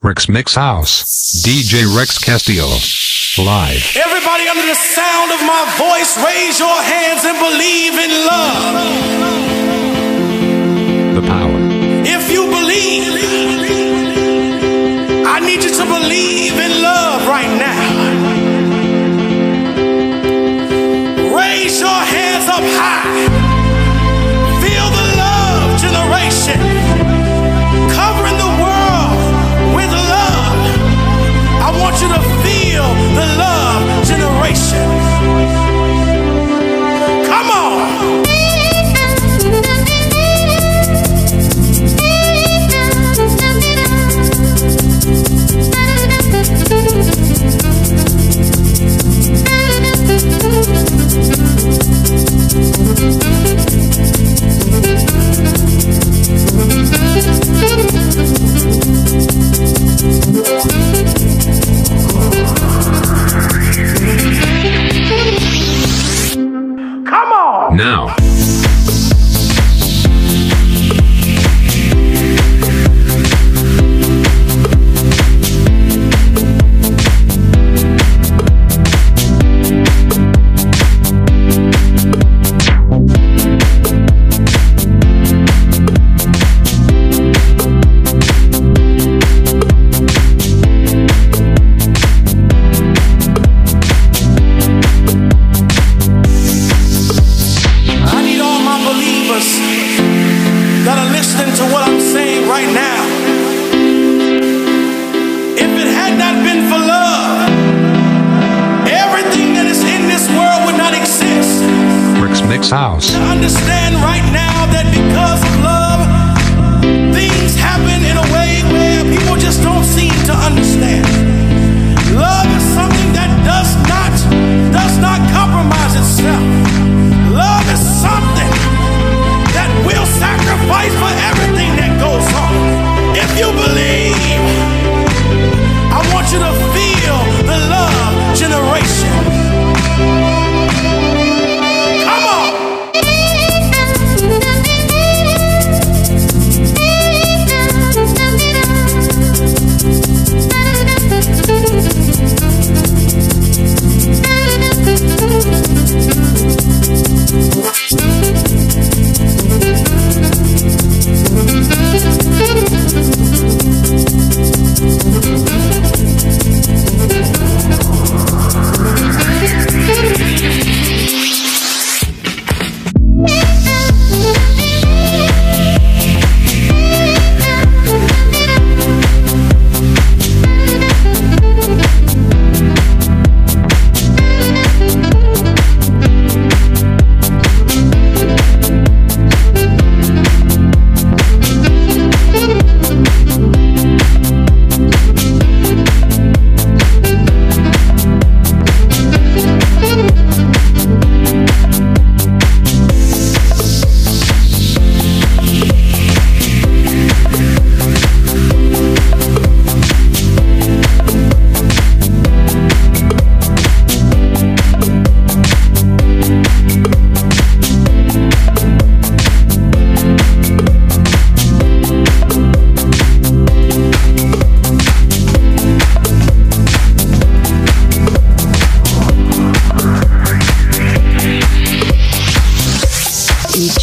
Rex Mix House. DJ Rex Castillo. Live. Everybody under the sound of my voice, raise your hands and believe in love. The power. If you believe, I need you to believe in love. feel the love generation.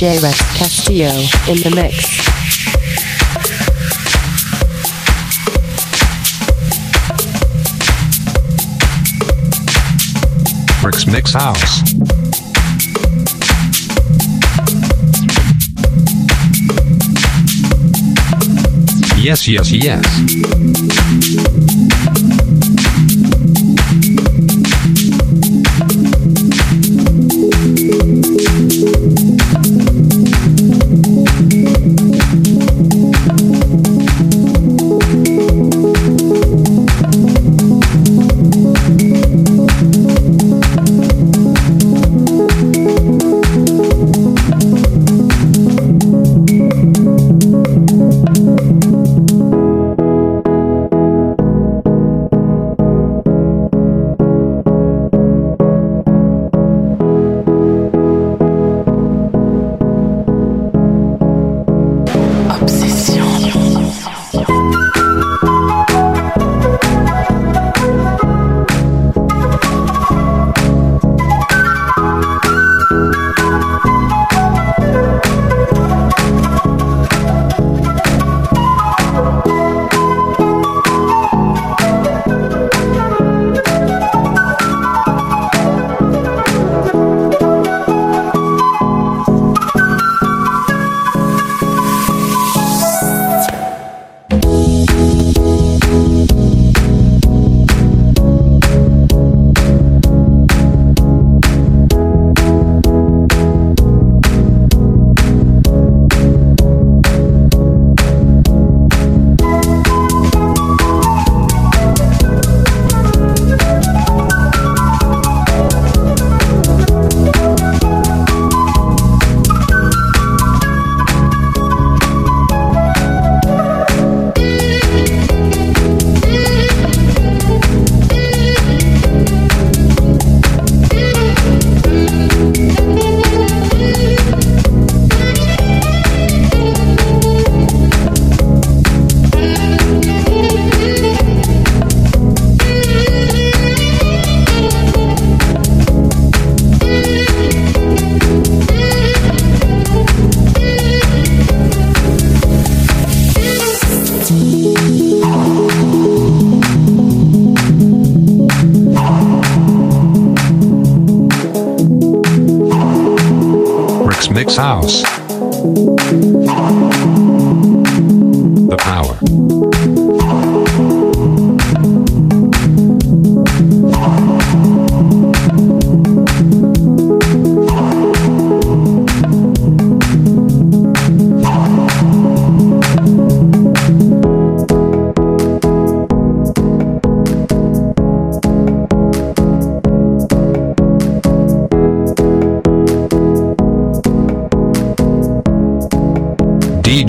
DJ Rex Castillo in the mix. Rex Mix House. yes, yes, yes.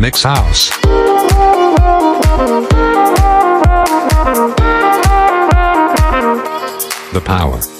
Mix House. The Power.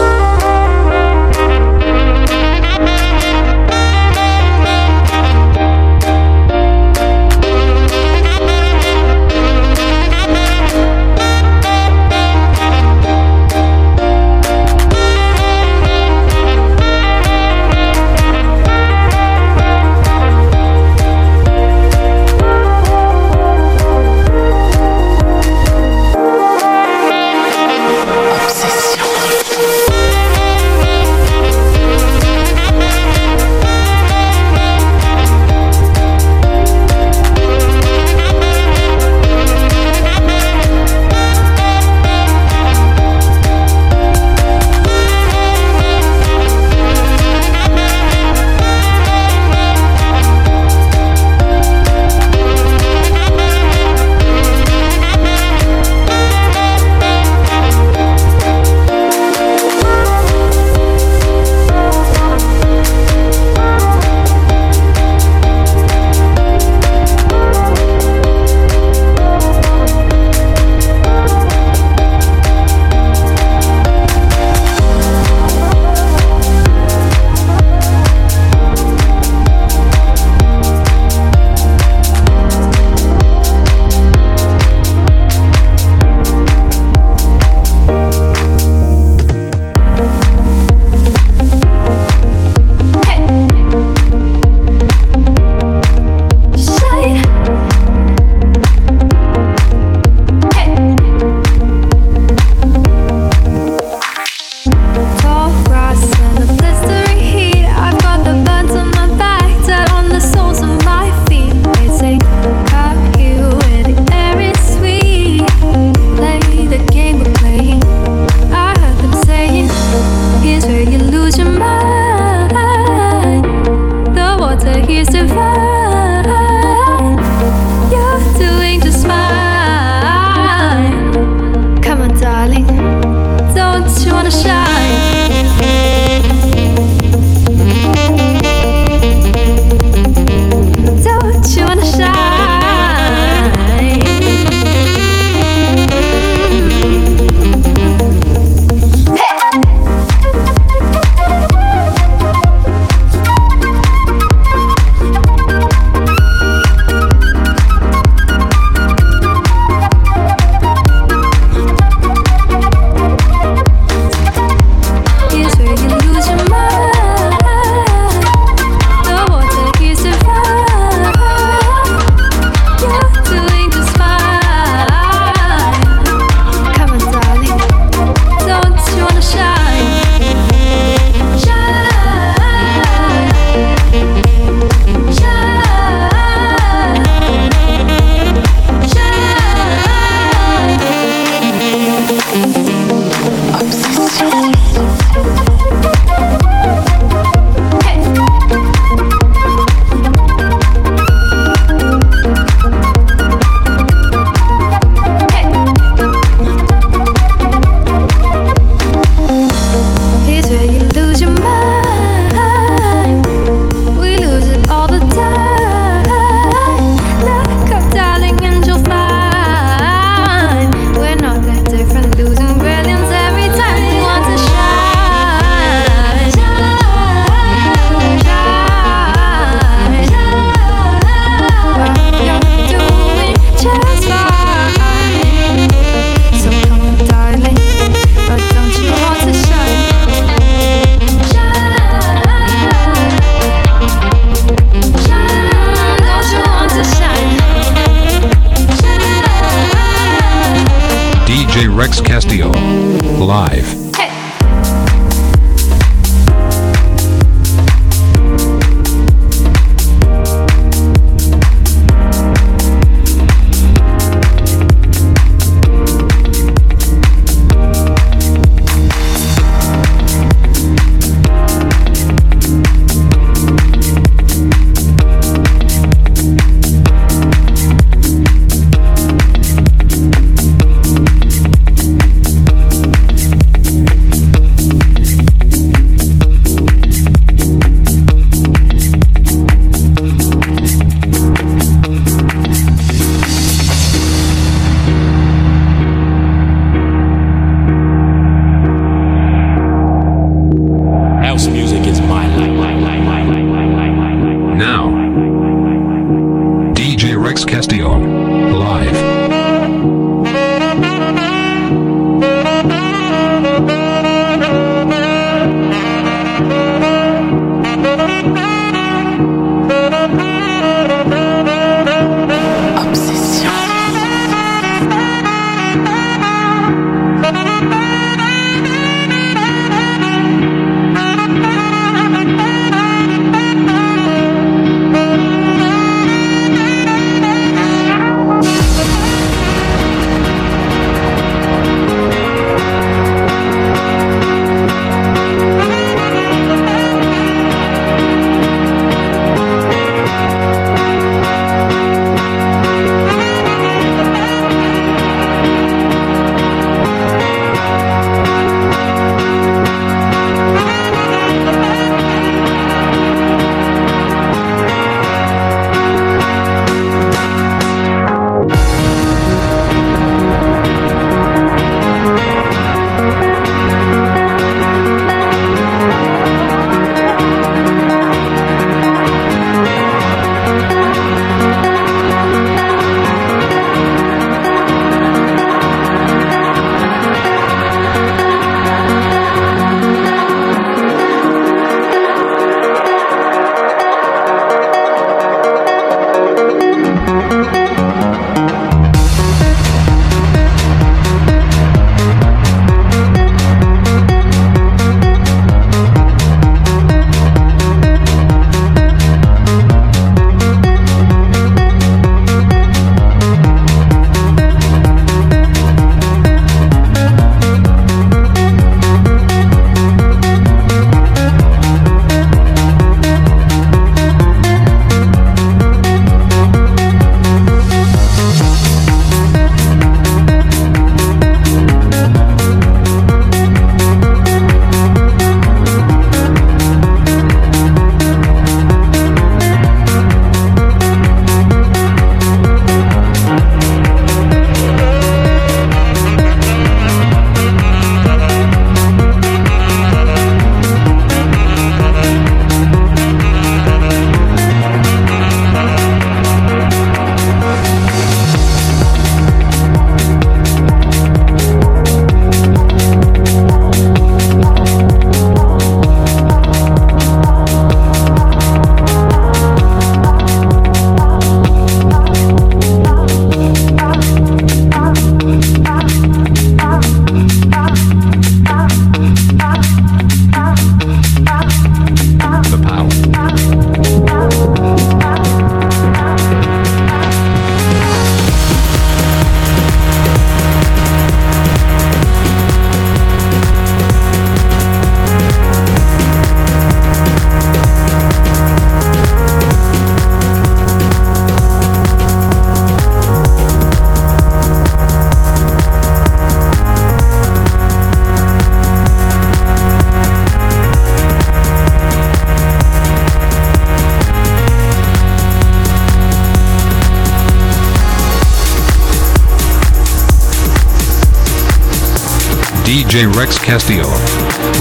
J. Rex Castillo.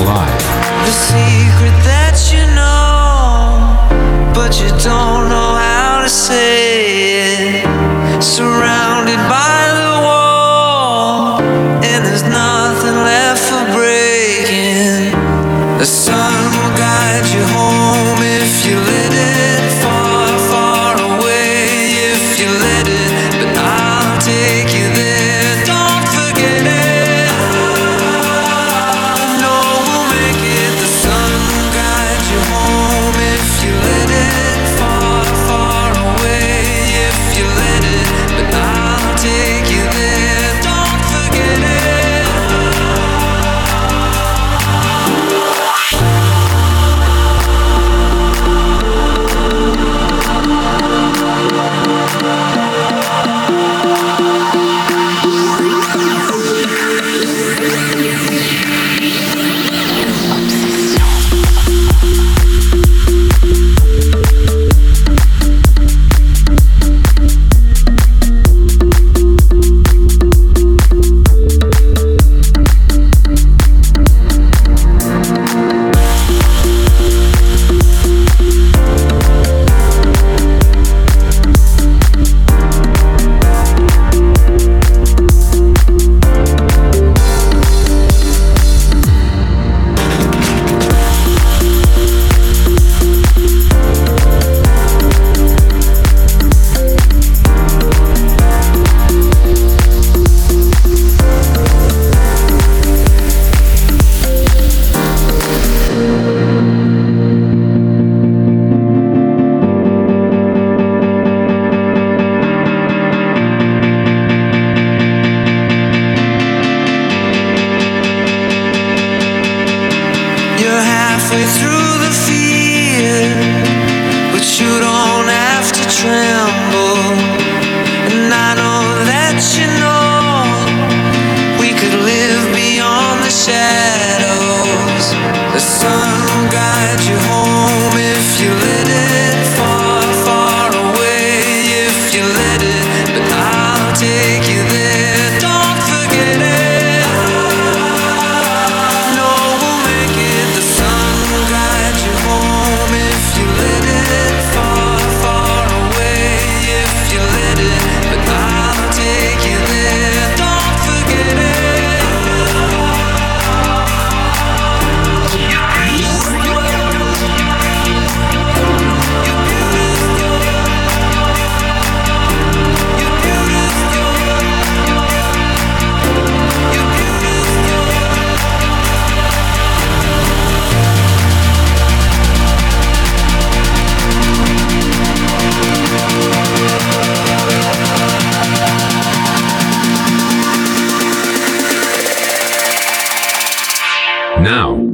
Live. The secret that you know, but you don't know how to say. halfway through the fear, but you don't have to tremble. And I know that you know we could live beyond the shadow. now.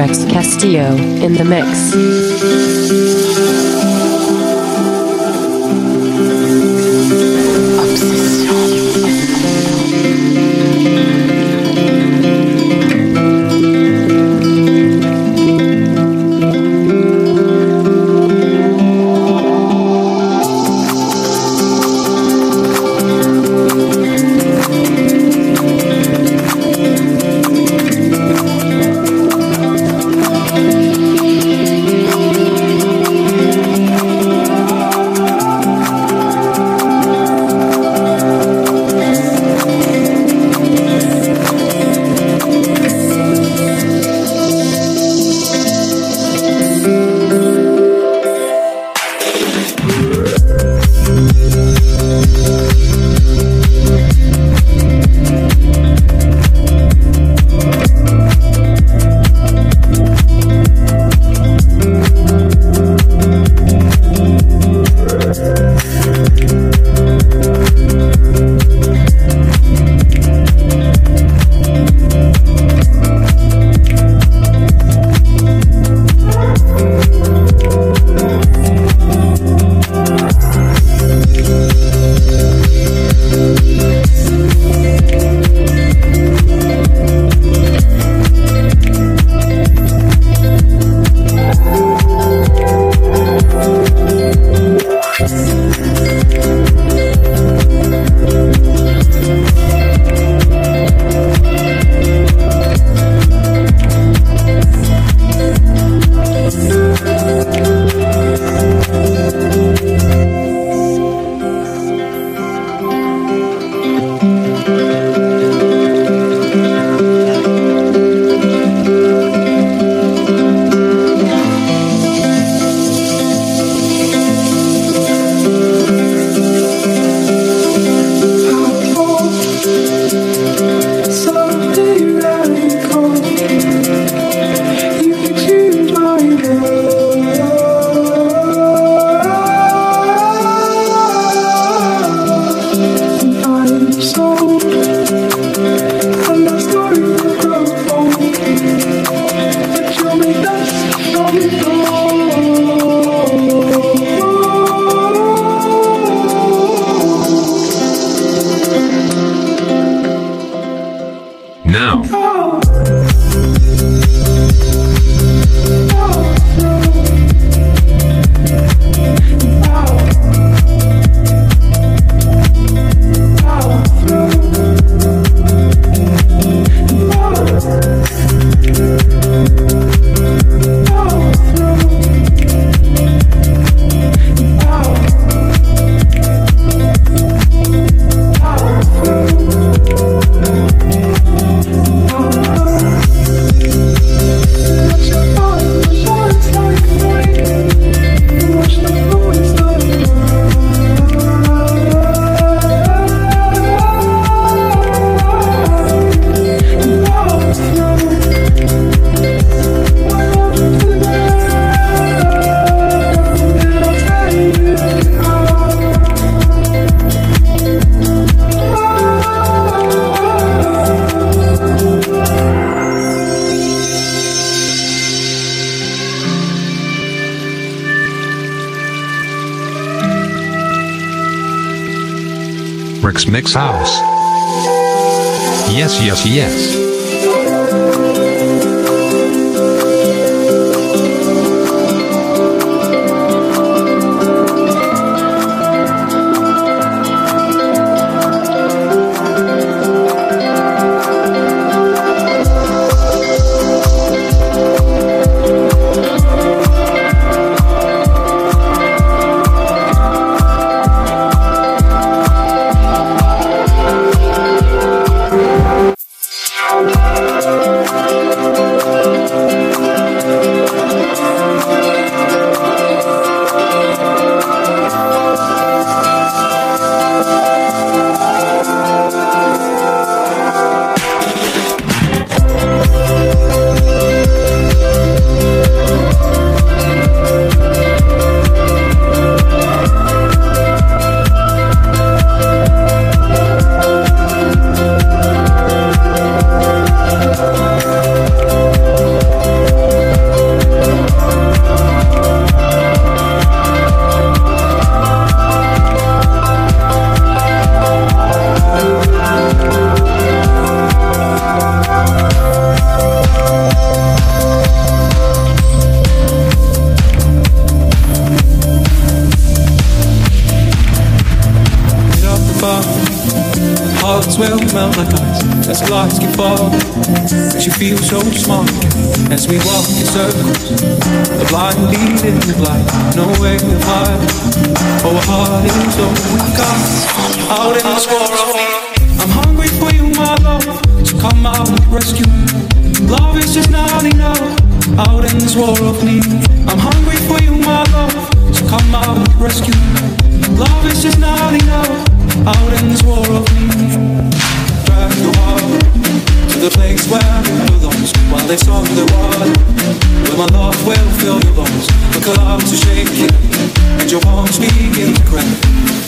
Rex Castillo in the mix. Mix House. Yes, yes, yes. Out in this world, I'm hungry for you, my love. So come out and rescue me. Love is just not enough. Out in this war of need, I'm hungry for you, my love. So come out and rescue me. Love is just not enough. Out in this war of your heart the place where it belongs. While they song the water, where my love will fill your lungs. The clouds are shaking and your palms begin to crack.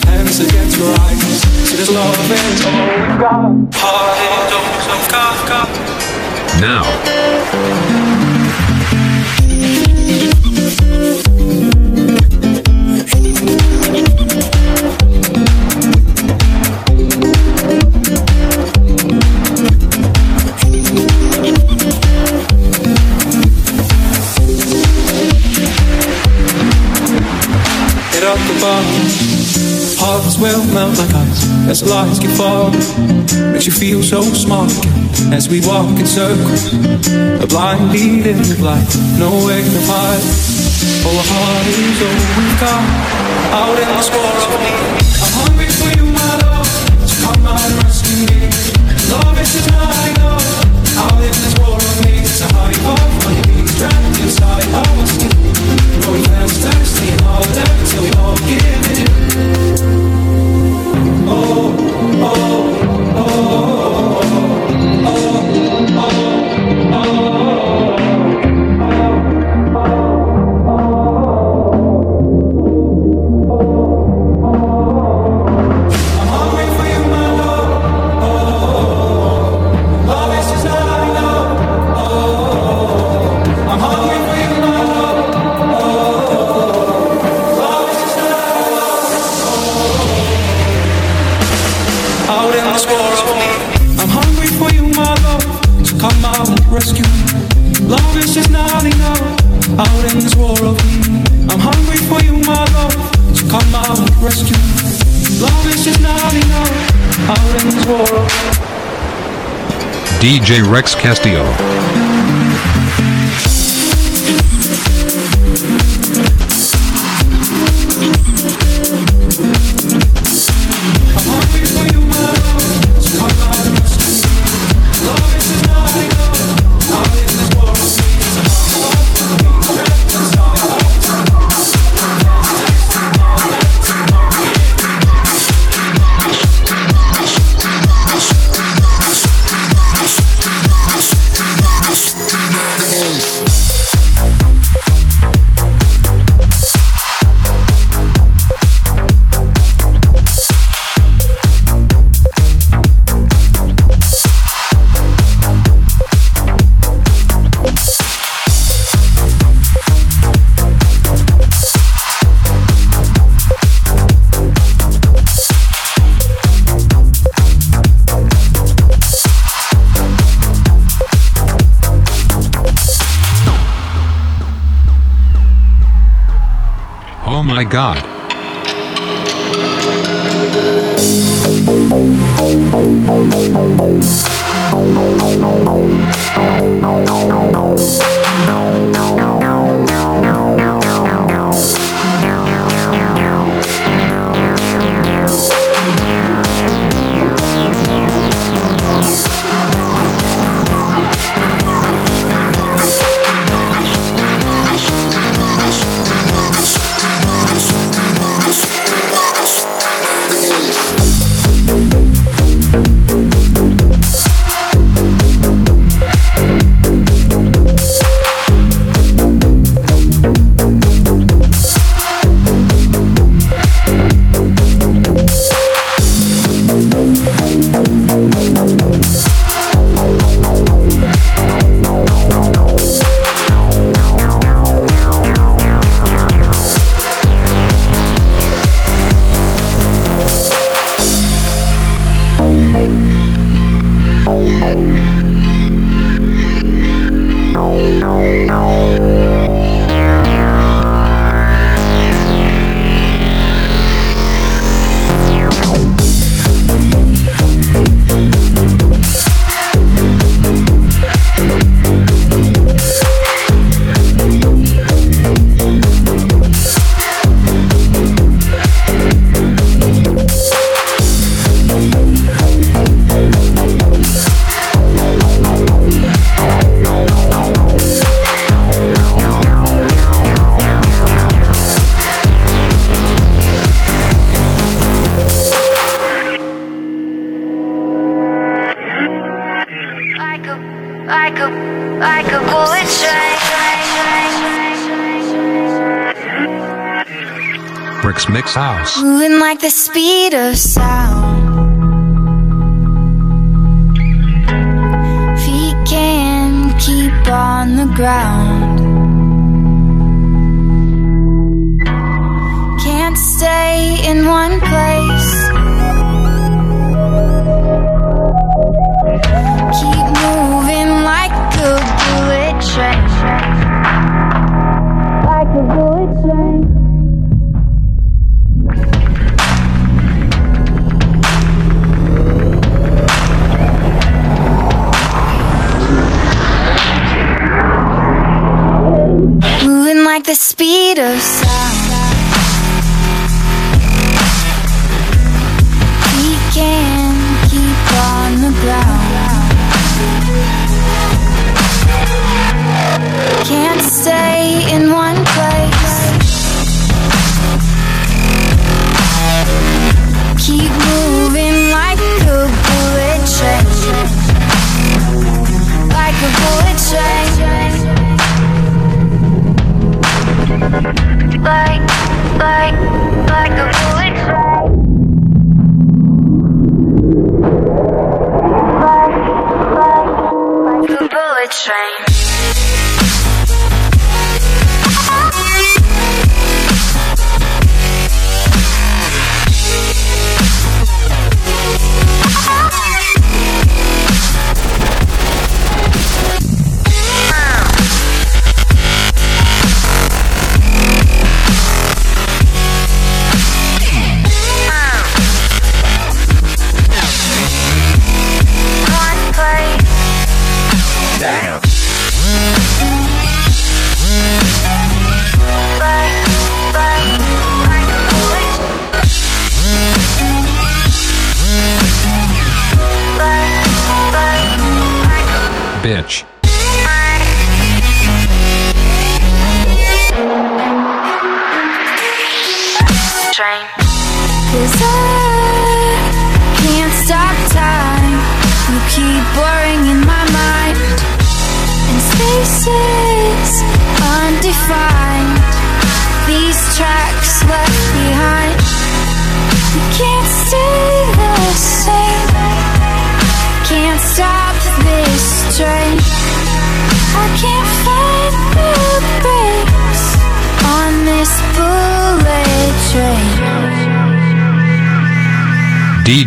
Hands against your eyes, see this love is all we've got. Heart in dose of Kafka. Now, Melt like ice as lights get falling. Makes you feel so smart as we walk in circles. A blind leading the blind, no way to hide. Oh, a heart is all we've got. Out in this war Rex Castillo. God. Moving like the speed of sound. Feet can't keep on the ground. speed of sound.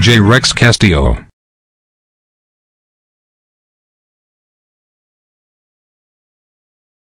J. Rex Castillo.